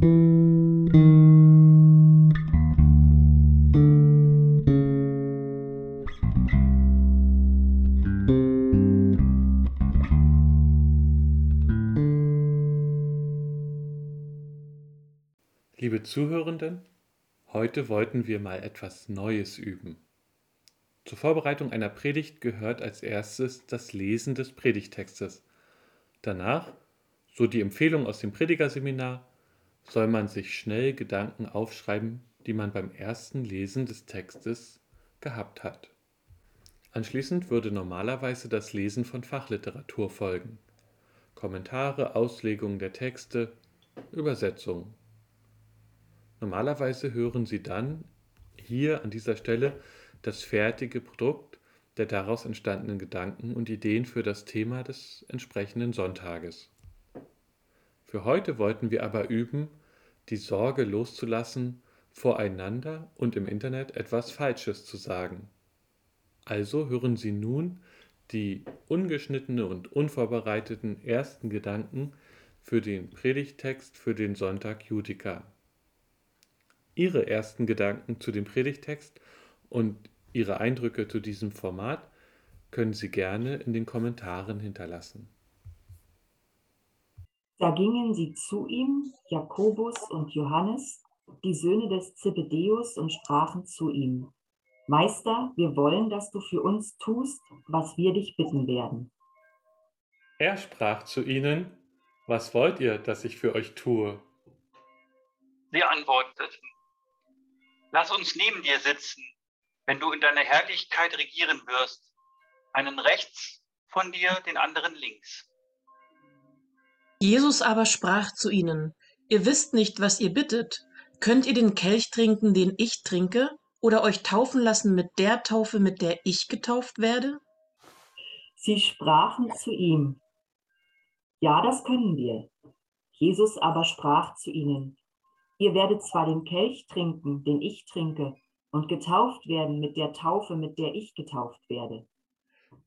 Liebe Zuhörenden, heute wollten wir mal etwas Neues üben. Zur Vorbereitung einer Predigt gehört als erstes das Lesen des Predigtextes. Danach, so die Empfehlung aus dem Predigerseminar, soll man sich schnell Gedanken aufschreiben, die man beim ersten Lesen des Textes gehabt hat. Anschließend würde normalerweise das Lesen von Fachliteratur folgen. Kommentare, Auslegungen der Texte, Übersetzungen. Normalerweise hören Sie dann hier an dieser Stelle das fertige Produkt der daraus entstandenen Gedanken und Ideen für das Thema des entsprechenden Sonntages. Für heute wollten wir aber üben, die Sorge loszulassen, voreinander und im Internet etwas Falsches zu sagen. Also hören Sie nun die ungeschnittene und unvorbereiteten ersten Gedanken für den Predigtext für den Sonntag Judika. Ihre ersten Gedanken zu dem Predigtext und Ihre Eindrücke zu diesem Format können Sie gerne in den Kommentaren hinterlassen. Da gingen sie zu ihm, Jakobus und Johannes, die Söhne des Zebedeus, und sprachen zu ihm, Meister, wir wollen, dass du für uns tust, was wir dich bitten werden. Er sprach zu ihnen, Was wollt ihr, dass ich für euch tue? Sie antworteten, Lass uns neben dir sitzen, wenn du in deiner Herrlichkeit regieren wirst, einen rechts von dir, den anderen links. Jesus aber sprach zu ihnen, Ihr wisst nicht, was ihr bittet. Könnt ihr den Kelch trinken, den ich trinke, oder euch taufen lassen mit der Taufe, mit der ich getauft werde? Sie sprachen zu ihm, Ja, das können wir. Jesus aber sprach zu ihnen, Ihr werdet zwar den Kelch trinken, den ich trinke, und getauft werden mit der Taufe, mit der ich getauft werde.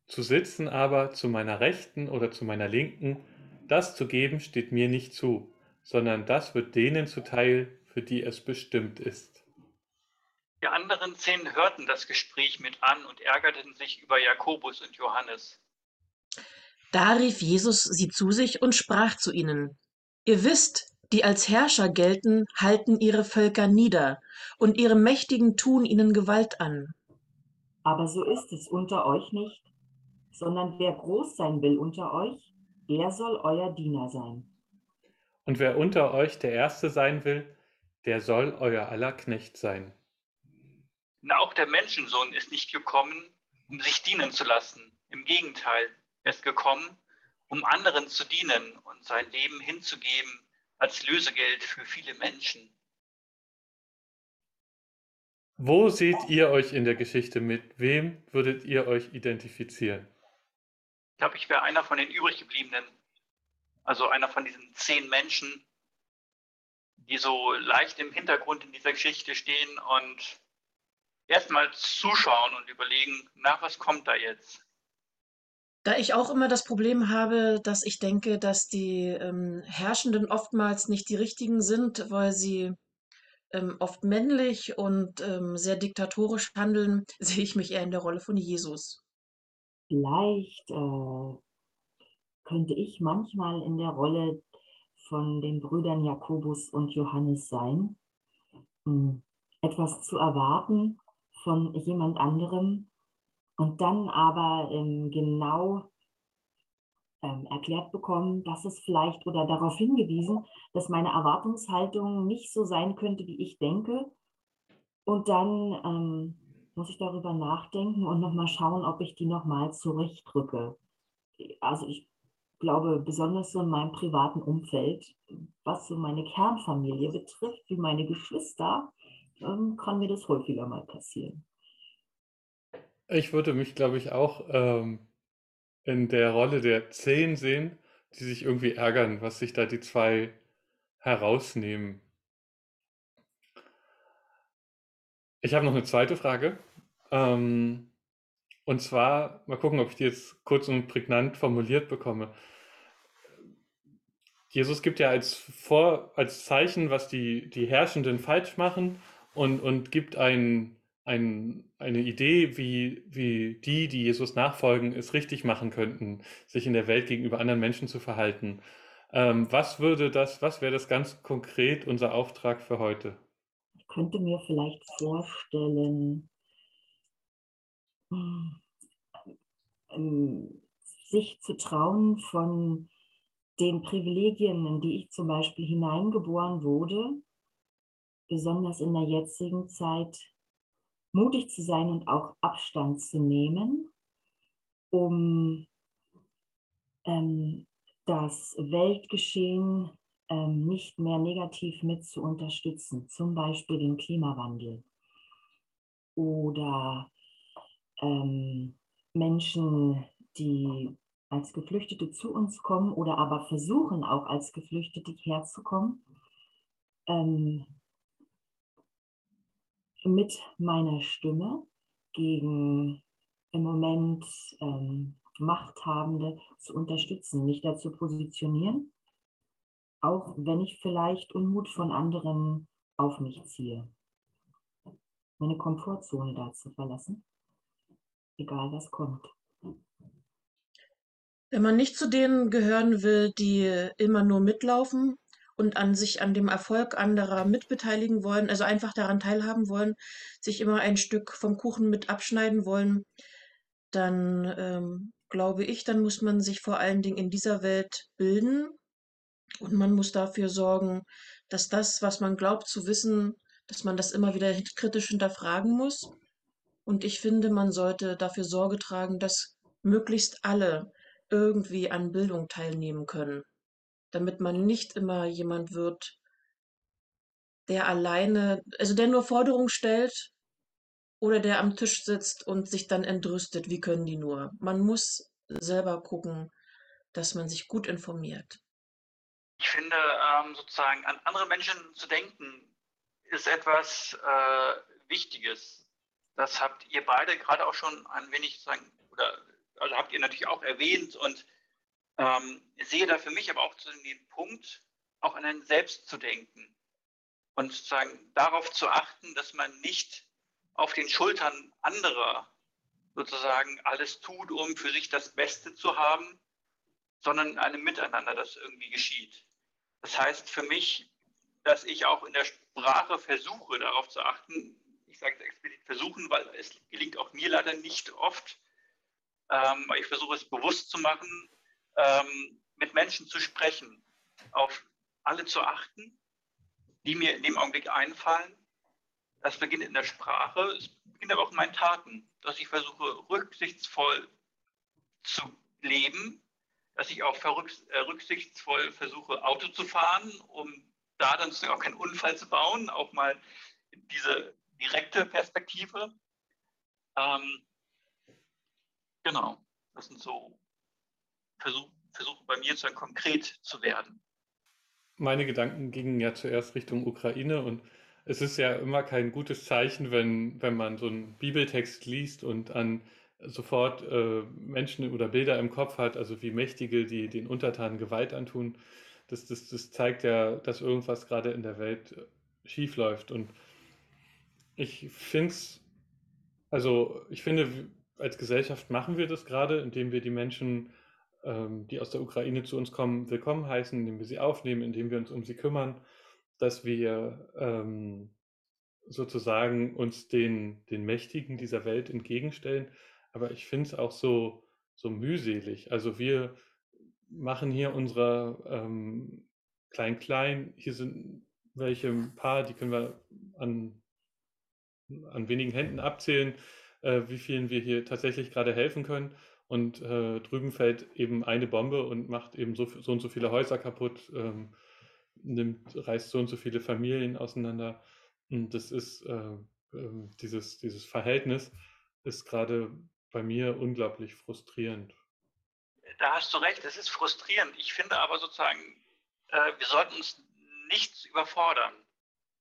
Zu sitzen aber zu meiner Rechten oder zu meiner Linken, das zu geben steht mir nicht zu, sondern das wird denen zuteil, für die es bestimmt ist. Die anderen zehn hörten das Gespräch mit an und ärgerten sich über Jakobus und Johannes. Da rief Jesus sie zu sich und sprach zu ihnen, Ihr wisst, die als Herrscher gelten, halten ihre Völker nieder, und ihre Mächtigen tun ihnen Gewalt an. Aber so ist es unter euch nicht, sondern wer groß sein will unter euch, der soll euer Diener sein. Und wer unter euch der Erste sein will, der soll euer aller Knecht sein. Na, auch der Menschensohn ist nicht gekommen, um sich dienen zu lassen. Im Gegenteil, er ist gekommen, um anderen zu dienen und sein Leben hinzugeben als Lösegeld für viele Menschen. Wo seht ihr euch in der Geschichte? Mit wem würdet ihr euch identifizieren? Ich glaube, ich wäre einer von den übriggebliebenen. Also einer von diesen zehn Menschen, die so leicht im Hintergrund in dieser Geschichte stehen und erstmal zuschauen und überlegen, na, was kommt da jetzt? Da ich auch immer das Problem habe, dass ich denke, dass die ähm, Herrschenden oftmals nicht die richtigen sind, weil sie ähm, oft männlich und ähm, sehr diktatorisch handeln, sehe ich mich eher in der Rolle von Jesus. Vielleicht äh, könnte ich manchmal in der Rolle von den Brüdern Jakobus und Johannes sein, hm, etwas zu erwarten von jemand anderem und dann aber ähm, genau ähm, erklärt bekommen, dass es vielleicht oder darauf hingewiesen, dass meine Erwartungshaltung nicht so sein könnte, wie ich denke. Und dann ähm, muss ich darüber nachdenken und nochmal schauen, ob ich die nochmal zurechtrücke. Also ich glaube, besonders so in meinem privaten Umfeld, was so meine Kernfamilie betrifft, wie meine Geschwister, ähm, kann mir das häufiger mal passieren. Ich würde mich, glaube ich, auch ähm, in der Rolle der Zehn sehen, die sich irgendwie ärgern, was sich da die zwei herausnehmen. Ich habe noch eine zweite Frage. Ähm, und zwar, mal gucken, ob ich die jetzt kurz und prägnant formuliert bekomme. Jesus gibt ja als, Vor, als Zeichen, was die, die Herrschenden falsch machen und, und gibt ein, ein, eine Idee, wie, wie die, die Jesus nachfolgen, es richtig machen könnten, sich in der Welt gegenüber anderen Menschen zu verhalten. Ähm, was würde das, was wäre das ganz konkret unser Auftrag für heute? Könnte mir vielleicht vorstellen, ähm, sich zu trauen von den Privilegien, in die ich zum Beispiel hineingeboren wurde, besonders in der jetzigen Zeit, mutig zu sein und auch Abstand zu nehmen, um ähm, das Weltgeschehen ähm, nicht mehr negativ mit zu unterstützen, zum Beispiel den Klimawandel oder ähm, Menschen, die als Geflüchtete zu uns kommen oder aber versuchen auch als Geflüchtete herzukommen, ähm, mit meiner Stimme gegen im Moment ähm, Machthabende zu unterstützen, mich dazu positionieren, auch wenn ich vielleicht Unmut von anderen auf mich ziehe. Meine Komfortzone da zu verlassen, egal was kommt. Wenn man nicht zu denen gehören will, die immer nur mitlaufen und an sich an dem Erfolg anderer mitbeteiligen wollen, also einfach daran teilhaben wollen, sich immer ein Stück vom Kuchen mit abschneiden wollen, dann ähm, glaube ich, dann muss man sich vor allen Dingen in dieser Welt bilden und man muss dafür sorgen, dass das, was man glaubt zu wissen, dass man das immer wieder kritisch hinterfragen muss. Und ich finde, man sollte dafür Sorge tragen, dass möglichst alle irgendwie an Bildung teilnehmen können, damit man nicht immer jemand wird, der alleine, also der nur Forderungen stellt oder der am Tisch sitzt und sich dann entrüstet, wie können die nur. Man muss selber gucken, dass man sich gut informiert. Ich finde, ähm, sozusagen an andere Menschen zu denken, ist etwas äh, Wichtiges. Das habt ihr beide gerade auch schon ein wenig sagen, oder also habt ihr natürlich auch erwähnt und ähm, sehe da für mich aber auch den Punkt, auch an einen selbst zu denken und sozusagen darauf zu achten, dass man nicht auf den Schultern anderer sozusagen alles tut, um für sich das Beste zu haben, sondern in einem Miteinander das irgendwie geschieht. Das heißt für mich, dass ich auch in der Sprache versuche, darauf zu achten, ich sage es explizit versuchen, weil es gelingt auch mir leider nicht oft, ähm, ich versuche es bewusst zu machen, ähm, mit Menschen zu sprechen, auf alle zu achten, die mir in dem Augenblick einfallen. Das beginnt in der Sprache, es beginnt aber auch in meinen Taten, dass ich versuche, rücksichtsvoll zu leben, dass ich auch äh, rücksichtsvoll versuche, Auto zu fahren, um da dann auch keinen Unfall zu bauen, auch mal diese direkte Perspektive. Ähm, genau, das sind so Versuche, Versuche bei mir dann konkret zu werden. Meine Gedanken gingen ja zuerst Richtung Ukraine und es ist ja immer kein gutes Zeichen, wenn, wenn man so einen Bibeltext liest und an sofort äh, Menschen oder Bilder im Kopf hat, also wie Mächtige, die den Untertanen Gewalt antun. Das, das, das zeigt ja, dass irgendwas gerade in der Welt äh, schief läuft. Und ich finde also ich finde, als Gesellschaft machen wir das gerade, indem wir die Menschen, ähm, die aus der Ukraine zu uns kommen, willkommen heißen, indem wir sie aufnehmen, indem wir uns um sie kümmern dass wir ähm, sozusagen uns den, den Mächtigen dieser Welt entgegenstellen. Aber ich finde es auch so, so mühselig. Also wir machen hier unsere ähm, Klein-Klein. Hier sind welche ein paar, die können wir an, an wenigen Händen abzählen, äh, wie vielen wir hier tatsächlich gerade helfen können. Und äh, drüben fällt eben eine Bombe und macht eben so, so und so viele Häuser kaputt. Ähm, nimmt, reißt so und so viele Familien auseinander. Und das ist äh, äh, dieses, dieses Verhältnis ist gerade bei mir unglaublich frustrierend. Da hast du recht, es ist frustrierend. Ich finde aber sozusagen, äh, wir sollten uns nichts überfordern.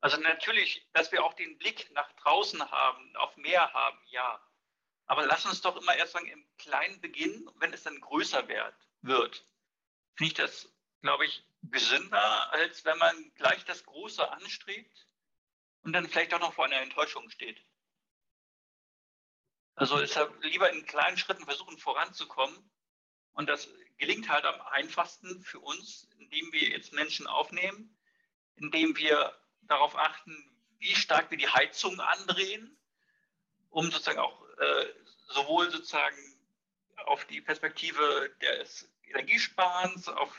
Also natürlich, dass wir auch den Blick nach draußen haben, auf Meer haben, ja. Aber lass uns doch immer erst sagen, im Kleinen beginnen, wenn es dann größer wird, wird finde ich das glaube ich, gesünder, als wenn man gleich das Große anstrebt und dann vielleicht auch noch vor einer Enttäuschung steht. Also deshalb lieber in kleinen Schritten versuchen voranzukommen. Und das gelingt halt am einfachsten für uns, indem wir jetzt Menschen aufnehmen, indem wir darauf achten, wie stark wir die Heizung andrehen, um sozusagen auch äh, sowohl sozusagen auf die Perspektive des Energiesparens, auf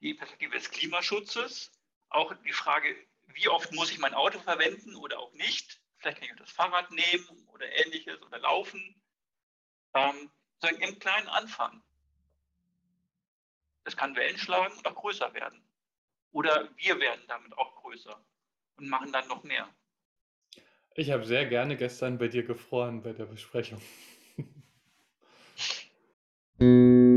die Perspektive des Klimaschutzes, auch die Frage, wie oft muss ich mein Auto verwenden oder auch nicht. Vielleicht kann ich das Fahrrad nehmen oder ähnliches oder laufen. Ähm, sozusagen im kleinen Anfang. Es kann Wellen schlagen und auch größer werden. Oder wir werden damit auch größer und machen dann noch mehr. Ich habe sehr gerne gestern bei dir gefroren bei der Besprechung.